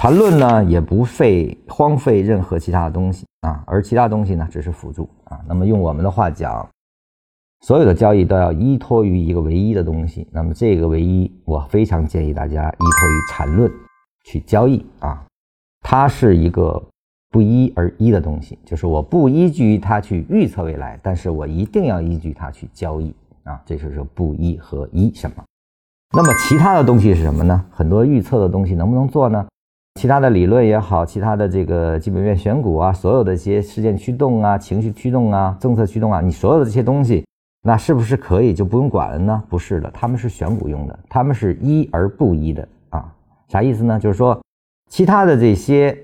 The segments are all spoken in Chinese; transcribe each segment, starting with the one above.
缠论呢也不费荒废任何其他的东西啊，而其他东西呢只是辅助啊。那么用我们的话讲，所有的交易都要依托于一个唯一的东西。那么这个唯一，我非常建议大家依托于缠论去交易啊。它是一个不一而一的东西，就是我不依据它去预测未来，但是我一定要依据它去交易啊。这就是不一和一什么？那么其他的东西是什么呢？很多预测的东西能不能做呢？其他的理论也好，其他的这个基本面选股啊，所有的一些事件驱动啊、情绪驱动啊、政策驱动啊，你所有的这些东西，那是不是可以就不用管了呢？不是的，他们是选股用的，他们是一而不一的啊。啥意思呢？就是说，其他的这些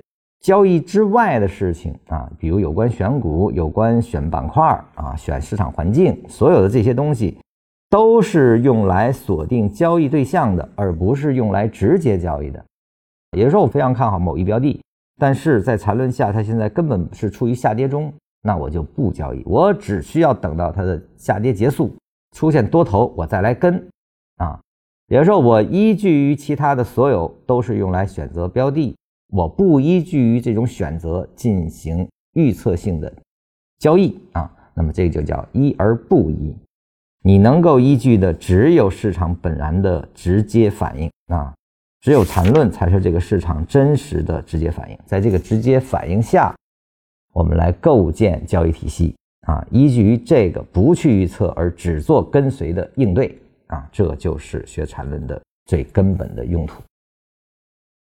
交易之外的事情啊，比如有关选股、有关选板块啊、选市场环境，所有的这些东西，都是用来锁定交易对象的，而不是用来直接交易的。也就是说，我非常看好某一标的，但是在缠论下，它现在根本是处于下跌中，那我就不交易，我只需要等到它的下跌结束，出现多头，我再来跟啊。也就是说，我依据于其他的所有都是用来选择标的，我不依据于这种选择进行预测性的交易啊。那么这个就叫一而不一，你能够依据的只有市场本然的直接反应啊。只有缠论才是这个市场真实的直接反应，在这个直接反应下，我们来构建交易体系啊，依据于这个不去预测而只做跟随的应对啊，这就是学缠论的最根本的用途。